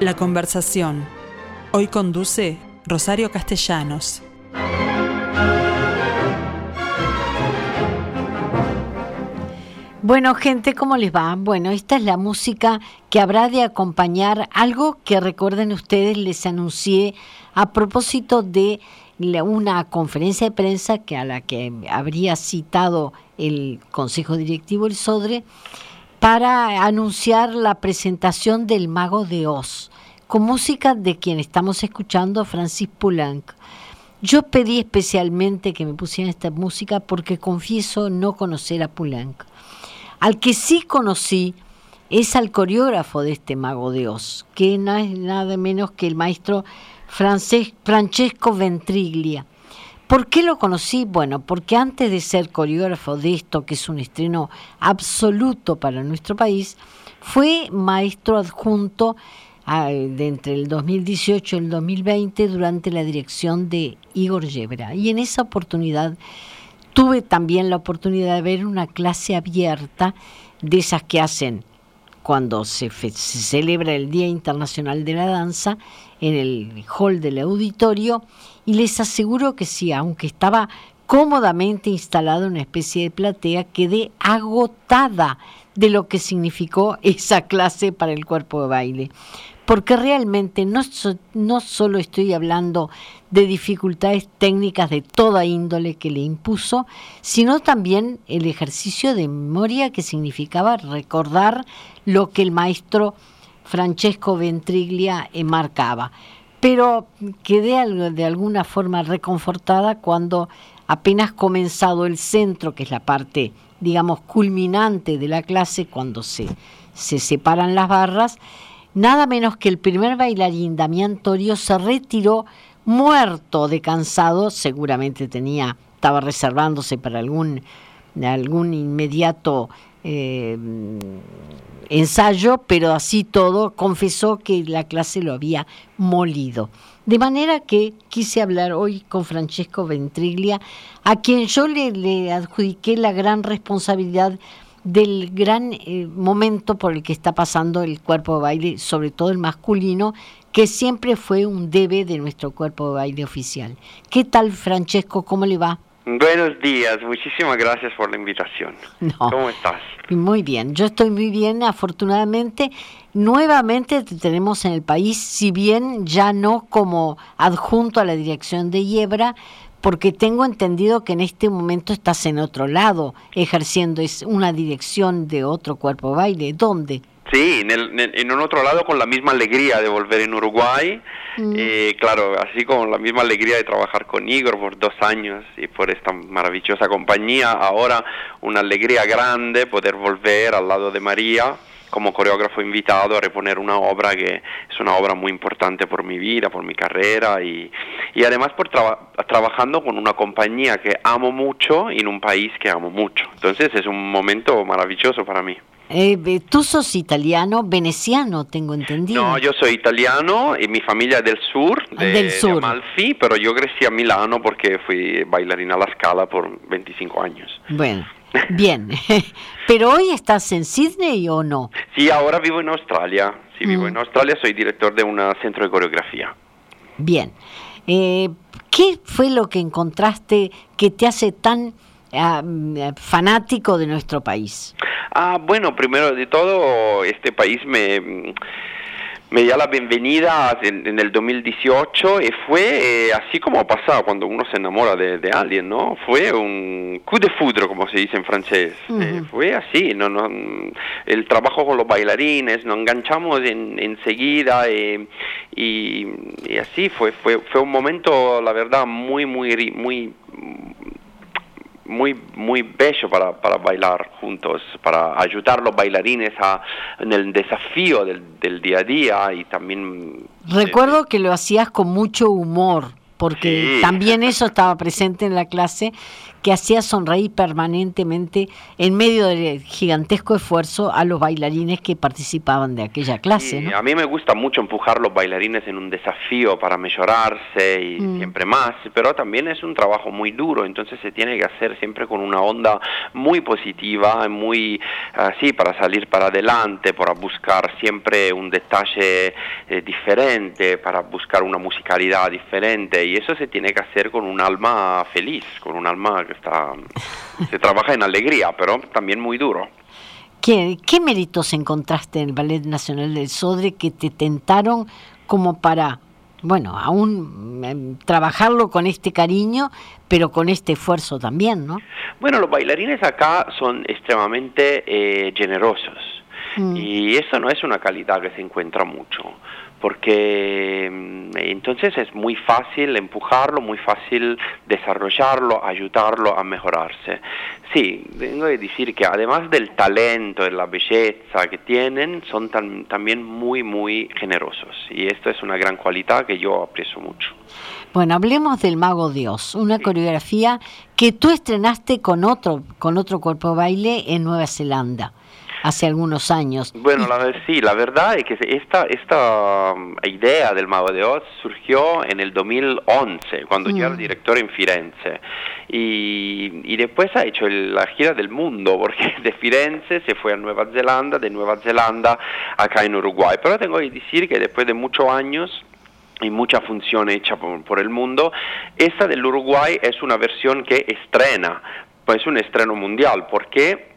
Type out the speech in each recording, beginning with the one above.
La conversación. Hoy conduce Rosario Castellanos. Bueno, gente, ¿cómo les va? Bueno, esta es la música que habrá de acompañar algo que recuerden ustedes, les anuncié a propósito de una conferencia de prensa que a la que habría citado el Consejo Directivo el Sodre para anunciar la presentación del Mago de Oz, con música de quien estamos escuchando, Francis Poulenc. Yo pedí especialmente que me pusieran esta música porque confieso no conocer a Poulenc. Al que sí conocí es al coreógrafo de este Mago de Oz, que no es nada menos que el maestro Francesco Ventriglia. ¿Por qué lo conocí? Bueno, porque antes de ser coreógrafo de esto, que es un estreno absoluto para nuestro país, fue maestro adjunto de entre el 2018 y el 2020 durante la dirección de Igor Yebra. Y en esa oportunidad tuve también la oportunidad de ver una clase abierta de esas que hacen cuando se, se celebra el Día Internacional de la Danza en el hall del auditorio y les aseguro que sí, aunque estaba cómodamente instalado en una especie de platea, quedé agotada de lo que significó esa clase para el cuerpo de baile. Porque realmente no, no solo estoy hablando de dificultades técnicas de toda índole que le impuso, sino también el ejercicio de memoria que significaba recordar lo que el maestro Francesco Ventriglia marcaba. Pero quedé de alguna forma reconfortada cuando apenas comenzado el centro, que es la parte, digamos, culminante de la clase, cuando se, se separan las barras, nada menos que el primer bailarín, Damián Torio, se retiró muerto de cansado, seguramente tenía, estaba reservándose para algún, algún inmediato eh, ensayo, pero así todo confesó que la clase lo había molido. De manera que quise hablar hoy con Francesco Ventriglia, a quien yo le, adjudiqué la gran responsabilidad del gran eh, momento por el que está pasando el cuerpo de baile, sobre todo el masculino, que siempre fue un debe de nuestro cuerpo de baile oficial. ¿Qué tal, Francesco? ¿Cómo le va? Buenos días, muchísimas gracias por la invitación. ¿Cómo estás? Muy bien, yo estoy muy bien, afortunadamente. Nuevamente te tenemos en el país, si bien ya no como adjunto a la dirección de Hiebra, porque tengo entendido que en este momento estás en otro lado, ejerciendo es una dirección de otro cuerpo baile. ¿Dónde? Sí, en, un otro lado con la misma alegría de volver en Uruguay, mm. eh, claro, así con la misma alegría de trabajar con Igor por dos años y por esta maravillosa compañía, ahora una alegría grande poder volver al lado de María como coreógrafo invitado a reponer una obra que es una obra muy importante por mi vida, por mi carrera y, y además por trabajando con una compañía que amo mucho y en un país que amo mucho. Entonces es un momento maravilloso para mí. Eh, tú sos italiano, veneciano, tengo entendido. No, yo soy italiano y mi familia es del sur, de, del sur. Amalfi, pero yo crecí a Milano porque fui bailarina a la Scala por 25 años. Bueno, bien. pero hoy estás en Sydney o no? Sí, ahora vivo en Australia. Sí, vivo en mm. Australia, soy director de un centro de coreografía. Bien. Eh, ¿Qué fue lo que encontraste que te hace tan ah, fanático de nuestro país? Ah, bueno, primero de todo, este país me, me dio la bienvenida en, el 2018 y fue eh, así como ha pasado cuando uno se enamora de, alguien, ¿no? Fue un coup de foudre, como se dice en francés. Eh, fue así, no, no, el trabajo con los bailarines, nos enganchamos en, enseguida eh, y, y, así fue, fue, fue un momento, la verdad, muy, muy, muy muy muy bello para, para bailar juntos, para ayudar a los bailarines a, en el desafío del, del día a día y también... Recuerdo que lo hacías con mucho humor, porque también eso estaba presente en la clase, que hacía sonreír permanentemente en medio del gigantesco esfuerzo a los bailarines que participaban de aquella clase. A mí me gusta mucho empujar los bailarines en un desafío para mejorarse y mm. siempre más, pero también es un trabajo muy duro, entonces se tiene que hacer siempre con una onda muy positiva, muy así para salir para adelante, para buscar siempre un detalle eh, diferente, para buscar una musicalidad diferente y eso se tiene que hacer con un alma feliz, con un alma que está se trabaja en alegría, pero también muy duro. ¿Qué, ¿Qué méritos encontraste en el Ballet Nacional del Sodre que te tentaron como para, bueno, aún em, trabajarlo con este cariño, pero con este esfuerzo también, ¿no? Bueno, los bailarines acá son extremadamente eh, generosos mm. y eso no es una calidad que se encuentra mucho porque mm, entonces es muy fácil empujarlo, muy fácil desarrollarlo, ayudarlo a mejorarse. Sí, tengo que decir que además del talento, de la belleza que tienen, son también muy, muy generosos y esto es una gran cualidad que yo aprecio mucho. Bueno, hablemos del Mago Dios, una coreografía que tú estrenaste con otro, con otro cuerpo baile en Nueva Zelanda hace algunos años. Bueno, la, sí, la verdad es que esta, esta um, idea del Mago de Oz surgió en el 2011, cuando yo era mm. director en Firenze. Y, y después ha hecho la gira del mundo, porque de Firenze se fue a Nueva Zelanda, de Nueva Zelanda acá en Uruguay. Pero tengo que decir que después de muchos años y mucha función hecha por, por, el mundo. Esta del Uruguay es una versión que estrena, pues es un estreno mundial, porque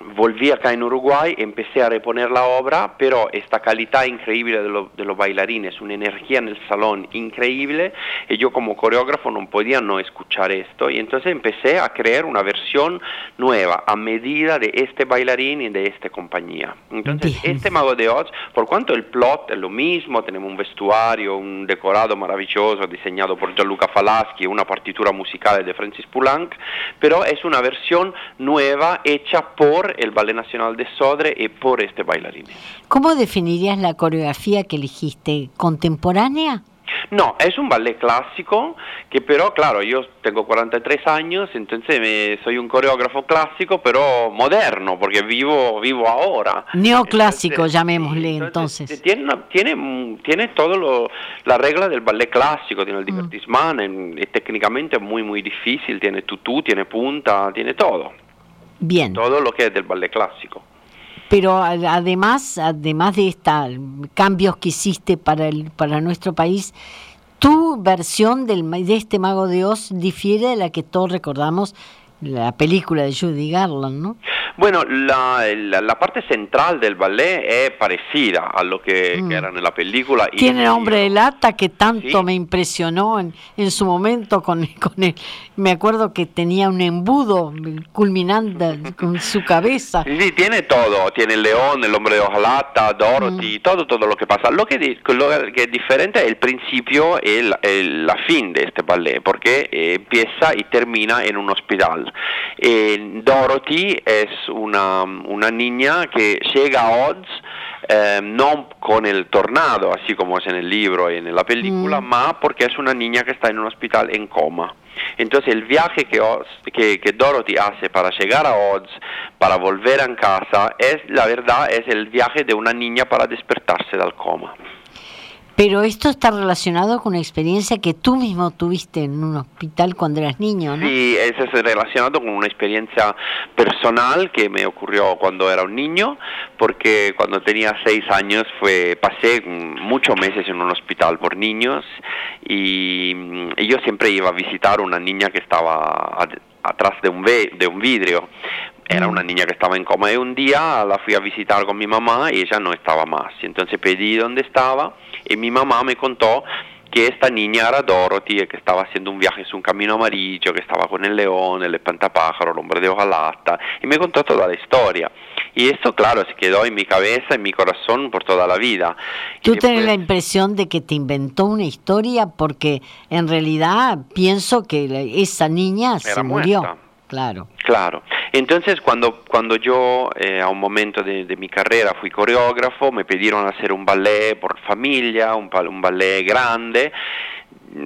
volví acá en Uruguay, empecé a reponer la obra, pero esta calidad increíble de, los bailarines, una energía en el salón increíble, y yo como coreógrafo no podía no escuchar esto, y entonces empecé a crear una versión nueva, a medida de este bailarín y de esta compañía. Entonces, este Mago de Oz, por cuanto el plot es lo mismo, tenemos un vestuario, un decorado maravilloso diseñado por Gianluca Falaschi, una partitura musical de Francis Poulenc, pero es una versión nueva hecha por el Ballet Nacional de Sodre y por este bailarín. ¿Cómo definirías la coreografía que elegiste? ¿Contemporánea? No, es un ballet clásico que pero, claro, yo tengo 43 años, entonces me, soy un coreógrafo clásico, pero moderno, porque vivo, vivo ahora. Neoclásico, llamémosle entonces. Tiene, tiene, tiene todo la regla del ballet clásico, tiene el mm. divertissement, técnicamente muy, muy difícil, tiene tutú, tiene punta, tiene todo. Bien. Todo lo que es del ballet clásico. Pero además, además de estos cambios que hiciste para, el, para nuestro país, tu versión del, de este Mago de Oz difiere de la que todos recordamos la película de Judy Garland, ¿no? Bueno, la, la, parte central del ballet es parecida a lo que, mm. era en la película. Tiene hombre de lata que tanto me impresionó en, en su momento con, con él. Me acuerdo que tenía un embudo culminando con su cabeza. Sí, tiene todo. Tiene el león, el hombre de hojalata, Dorothy, mm. todo, todo lo que pasa. Lo que, lo que es diferente es el principio y la fin de este ballet, porque eh, empieza y termina en un hospital. Eh, Dorothy es una, una, niña que llega a Oz eh, no con el tornado, así como es en el libro y en la película, mm. porque es una niña que está en un hospital en coma. Entonces el viaje que, que, que, Dorothy hace para llegar a Oz, para volver a casa, es la verdad, es el viaje de una niña para despertarse del coma. Pero esto está relacionado con una experiencia que tú mismo tuviste en un hospital cuando eras niño, ¿no? Sí, eso es relacionado con una experiencia personal que me ocurrió cuando era un niño, porque cuando tenía seis años fue, pasé muchos meses en un hospital por niños y, yo siempre iba a visitar una niña que estaba atrás de un, de un vidrio era una niña que estaba en coma y un día la fui a visitar con mi mamá y ella no estaba más. Entonces pedí dónde estaba y mi mamá me contó que esta niña era Dorothy, que estaba haciendo un viaje su un camino amarillo, que estaba con el león, el espantapájaro, el hombre de hojalata, y me contó toda la historia. Y eso, claro, se quedó en mi cabeza, en mi corazón por toda la vida. ¿Tú tienes la impresión de que te inventó una historia? Porque en realidad pienso que esa niña se murió. Claro. Claro. Entonces, cuando, cuando yo eh, a un momento de, mi carrera fui coreógrafo, me pidieron hacer un ballet por familia, un, un ballet grande,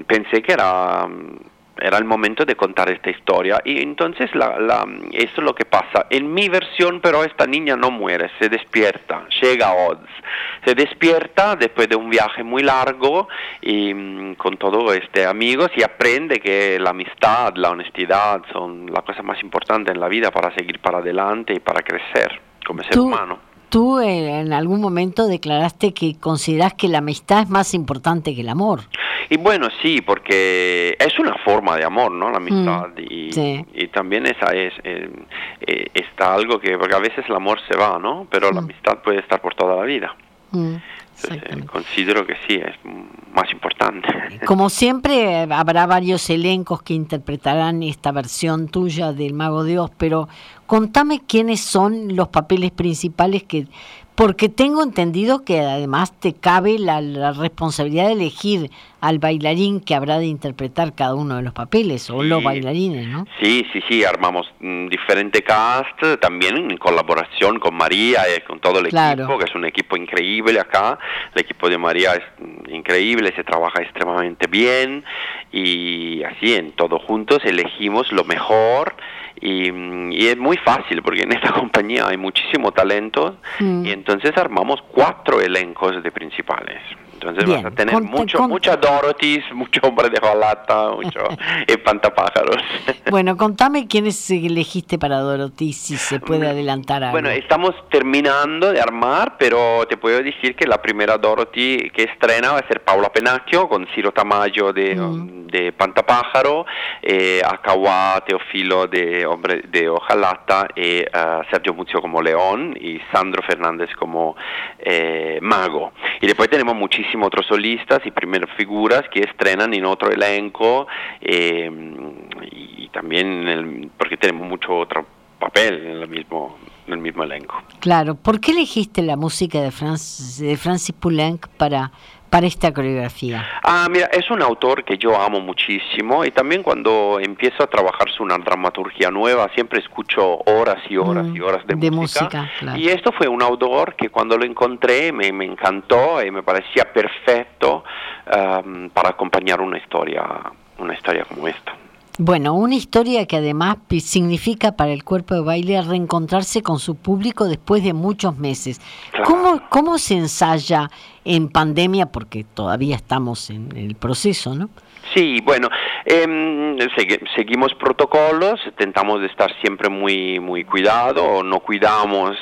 pensé que era era el momento de contar esta historia. Y entonces la, la, eso es lo que pasa. En mi versión, pero esta niña no muere, se despierta, llega a Oz. Se despierta después de un viaje muy largo y mm, con todos este amigos y aprende que la amistad, la honestidad son la cosa más importante en la vida para seguir para adelante y para crecer como ser humano tú en algún momento declaraste que consideras que la amistad es más importante que el amor. Y bueno, sí, porque es una forma de amor, ¿no? La amistad. Mm, y, y, también esa es, eh, eh, está algo que, porque a veces el amor se va, ¿no? Pero la mm. amistad puede estar por toda la vida. Mm. Considero que sí, es más importante. Como siempre, habrá varios elencos que interpretarán esta versión tuya del Mago de Oz, pero contame quiénes son los papeles principales que porque tengo entendido que además te cabe la, responsabilidad de elegir al bailarín que habrá de interpretar cada uno de los papeles, o los bailarines, ¿no? Sí, sí, sí, armamos un diferente cast, también en colaboración con María y con todo el equipo, que es un equipo increíble acá, el equipo de María es increíble, se trabaja extremadamente bien, y así en todos juntos elegimos lo mejor, y, es muy fácil porque en esta compañía hay muchísimo talento mm. y entonces armamos cuatro elencos de principales. Entonces vas a tener mucho, mucha Dorothy, mucho hombre de hojalata, mucho espantapájaros. Bueno, contame quiénes elegiste para Dorothy, si se puede adelantar algo. Bueno, estamos terminando de armar, pero te puedo decir que la primera Dorothy que estrena va a ser Paula Penacchio con Ciro Tamayo de, mm. de Pantapájaro, eh, Akawa Teofilo de Hombre de Hojalata, y eh, Sergio Muzio como León y Sandro Fernández como eh, Mago. Y después tenemos muchísimos otros solistas y primeras figuras que estrenan en otro elenco eh, y también porque tenemos mucho otro papel en el mismo en el mismo elenco. Claro, ¿por qué elegiste la música de, Francis, de Francis Poulenc para para esta coreografía? Ah, mira, es un autor que yo amo muchísimo y también cuando empiezo a trabajar su una dramaturgia nueva siempre escucho horas y horas y mm, horas de, música. Y esto fue un autor que cuando lo encontré me, me encantó y me parecía perfecto um, para acompañar una historia, una historia como esta. Bueno, una historia que además significa para el cuerpo de baile reencontrarse con su público después de muchos meses. ¿Cómo, ¿Cómo se ensaya en pandemia? Porque todavía estamos en el proceso, ¿no? Sí, bueno, eh, seguimos protocolos, intentamos de estar siempre muy muy cuidado, no cuidamos,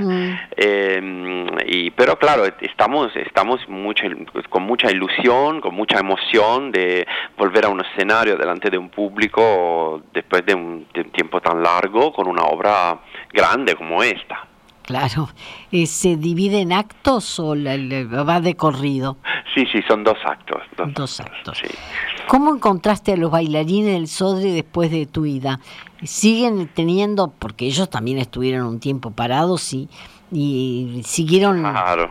mm. eh, y, pero claro, estamos estamos mucho, con mucha ilusión, con mucha emoción de volver a un escenario delante de un público después de un, de un tiempo tan largo con una obra grande como esta. Claro, eh, ¿se divide en actos o va de corrido? Sí, sí, son dos actos. Dos, actos. ¿Cómo encontraste a los bailarines del Sodre después de tu ida? ¿Siguen teniendo, porque ellos también estuvieron un tiempo parados y y siguieron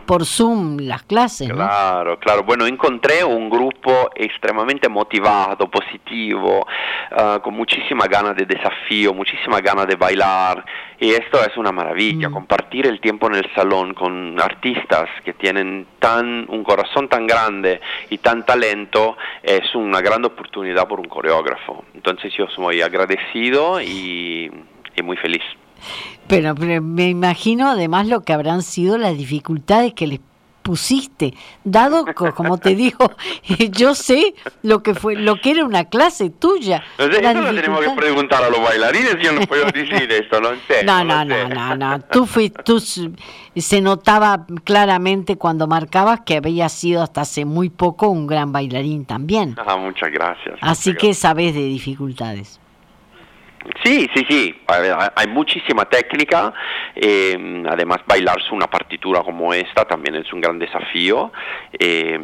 por Zoom las clases. Claro, claro. Bueno, encontré un grupo extremadamente motivado, positivo, ah, con muchísima ganas de desafío, muchísima ganas de bailar. Y esto es una maravilla, mm. compartir el tiempo en el salón con artistas que tienen tan un corazón tan grande y tan talento es una gran oportunidad por un coreógrafo. Entonces yo soy agradecido y muy feliz. Pero, me imagino además lo que habrán sido las dificultades que les pusiste, dado como te digo, yo sé lo que fue, lo que era una clase tuya. No sé, lo tenemos que preguntar a los bailarines, yo no puedo decir esto, no sé. No, no, no, no, no, tú fuiste, tú se notaba claramente cuando marcabas que había sido hasta hace muy poco un gran bailarín también. Ah, muchas gracias. Así que sabes de dificultades. Sí, sí, sí, hay muchísima técnica, eh, además bailar una partitura como esta también es un gran desafío. Eh,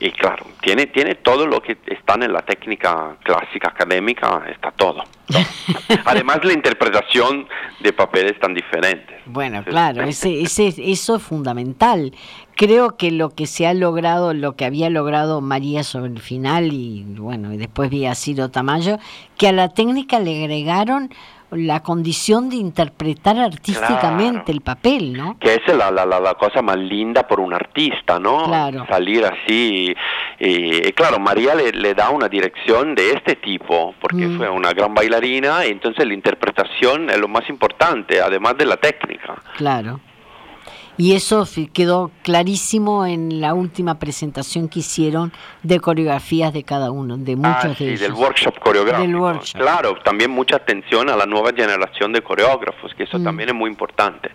y claro, tiene, tiene todo lo que está en la técnica clásica académica, está todo. además la interpretación de papeles tan diferentes. Bueno, claro, ese, ese, eso es fundamental creo que lo que se ha logrado, lo que había logrado María sobre el final y bueno, y después vi a Ciro Tamayo, que a la técnica le agregaron la condición de interpretar artísticamente el papel, ¿no? Que es la, la, la, cosa más linda por un artista, ¿no? Claro. Salir así. Y, claro, María le, le, da una dirección de este tipo, porque Mm. fue una gran bailarina, y entonces la interpretación es lo más importante, además de la técnica. Claro. Y eso quedó clarísimo en la última presentación que hicieron de coreografías de cada uno, de muchos Ah, de sí, ellos. del workshop coreográfico. Del workshop. Claro, también mucha atención a la nueva generación de coreógrafos, que eso Mm. también es muy importante.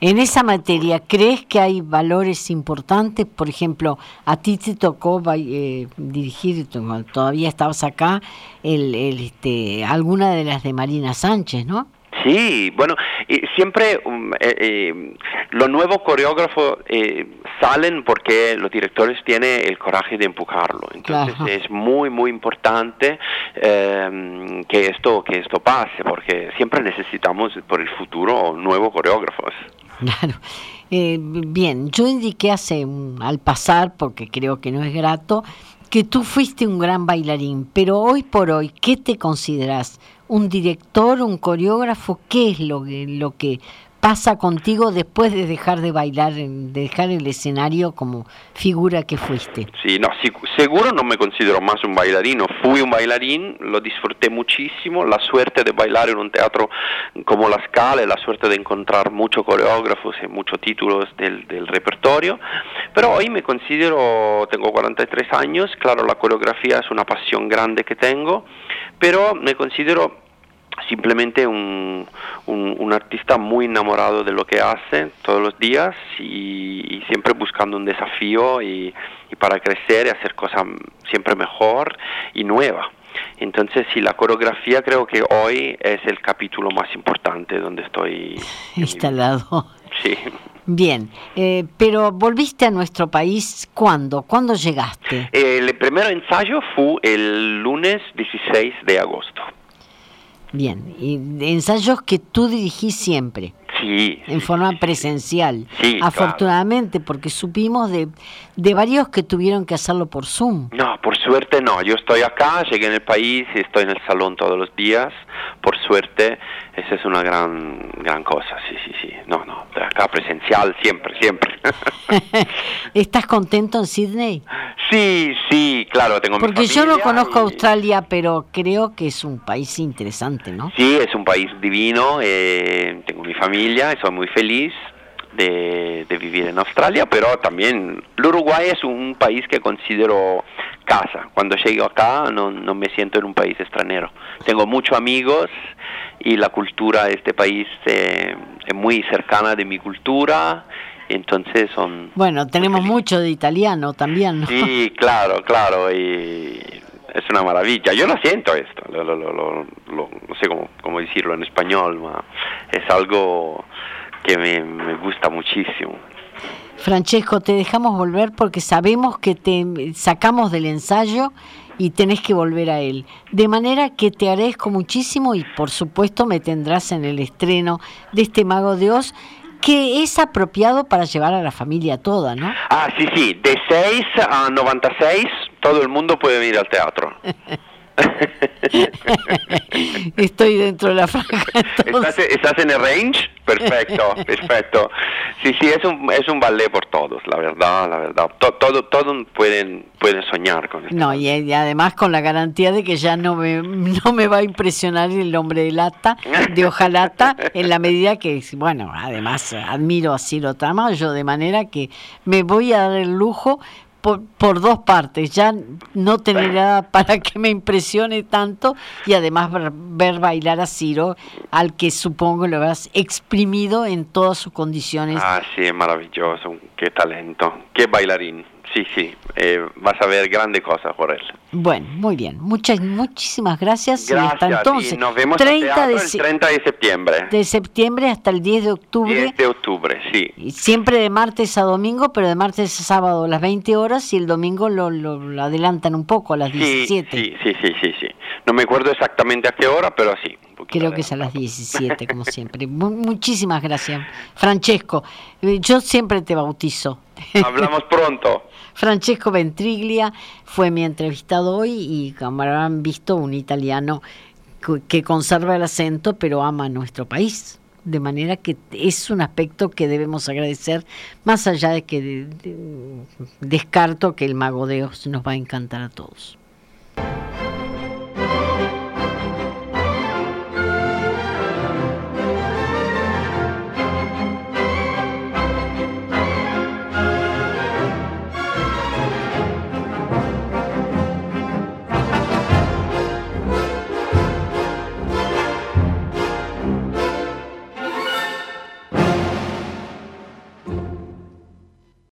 En esa materia, ¿crees que hay valores importantes? Por ejemplo, a ti te tocó eh, dirigir, todavía estabas acá, el, el, este, alguna de las de Marina Sánchez, ¿no? Sí, bueno, siempre um, eh, eh, los nuevos coreógrafos eh, salen porque los directores tienen el coraje de empujarlo. Entonces Claro. es muy, muy importante eh, que esto que esto pase, porque siempre necesitamos por el futuro nuevos coreógrafos. Claro. Eh, bien, yo indiqué hace un- al pasar, porque creo que no es grato, que tú fuiste un gran bailarín, pero hoy por hoy, ¿qué te consideras? ¿Un director, un coreógrafo? ¿Qué es lo que, lo que pasa contigo después de dejar de bailar, de dejar el escenario como figura que fuiste? Sí, no, seguro no me considero más un bailarino. Fui un bailarín, lo disfruté muchísimo. La suerte de bailar en un teatro como La Scala, la suerte de encontrar muchos coreógrafos y muchos títulos del, del repertorio. Pero hoy me considero, tengo 43 años, claro, la coreografía es una pasión grande que tengo, pero me considero simplemente un, un, un artista muy enamorado de lo que hace todos los días y, y siempre buscando un desafío y, y para crecer y hacer cosas siempre mejor y nueva. Entonces, sí, la coreografía creo que hoy es el capítulo más importante donde estoy. Instalado. Sí. Bien, eh, pero volviste a nuestro país, ¿cuándo? ¿Cuándo llegaste? El primer ensayo fue el lunes 16 de agosto. Bien, y ensayos que tú dirigís siempre, Sí. en sí, forma sí, presencial. Claro. Afortunadamente, porque supimos de, de varios que tuvieron que hacerlo por Zoom. No, por suerte no. Yo estoy acá, llegué en el país y estoy en el salón todos los días. Suerte, esa es una gran, gran cosa. Sí, sí, sí. No, no. de Acá presencial siempre, siempre. ¿Estás contento en Sydney? sí, sí, claro. Tengo mi Porque yo no conozco y- Australia, pero creo que es un país interesante, ¿no? Sí, es un país divino. eh, tengo mi familia soy muy feliz. De, de vivir en Australia, pero también el Uruguay es un país que considero casa. Cuando llego acá no, no me siento en un país extranjero. Tengo muchos amigos y la cultura de este país eh, es muy cercana de mi cultura, entonces son... Bueno, tenemos mucho de italiano también, ¿no? Sí, claro, claro, y es una maravilla. Yo lo siento esto, lo, lo- lo- no sé cómo, cómo decirlo en español, ma es algo que me, me gusta muchísimo. Francesco, te dejamos volver porque sabemos que te sacamos del ensayo y tenés que volver a él. De manera que te agradezco muchísimo y por supuesto me tendrás en el estreno de este Mago de Oz que es apropiado para llevar a la familia toda, ¿no? Ah, sí, sí, de 6 a 96 todo el mundo puede venir al teatro. Estoy dentro de la franja. ¿Estás, estás en el range? Perfecto, perfecto. Sí, sí, es un, es un ballet por todos, la verdad, la verdad. To- todo, todo pueden, pueden soñar con esto. No, y, y además con la garantía de que ya no me, no me va a impresionar el hombre de lata, de hojalata, en la medida que, bueno, además admiro a Ciro Tamayo, de manera que me voy a dar el lujo por, por dos partes, ya no tener nada para que me impresione tanto y además ver, ver bailar a Ciro, al que supongo lo habrás exprimido en todas sus condiciones. Ah, sí, es maravilloso, qué talento, qué bailarín. Sí, sí, eh, vas a ver grandes cosas por él. Bueno, muy bien, muchas, muchísimas gracias, y hasta Gracias, entonces. y nos vemos en 30 teatro de el se- 30 de septiembre. de septiembre hasta el 10 de octubre, 10 de octubre, sí. y siempre de martes a domingo, pero de martes a sábado a las 20 horas y el domingo lo, lo- lo adelantan un poco a las Sí, 17. sí, sí, sí, sí, sí. No me acuerdo exactamente a qué hora, pero sí. Creo que es a las adelantado. 17, como siempre. Mu- muchísimas gracias. Francesco, eh, yo siempre te bautizo. Hablamos pronto. Francesco Ventriglia fue mi entrevistado hoy y como habrán visto, un italiano que conserva el acento, pero ama nuestro país. De manera que es un aspecto que debemos agradecer, más allá de que descarto que el mago de Oz nos va a encantar a todos.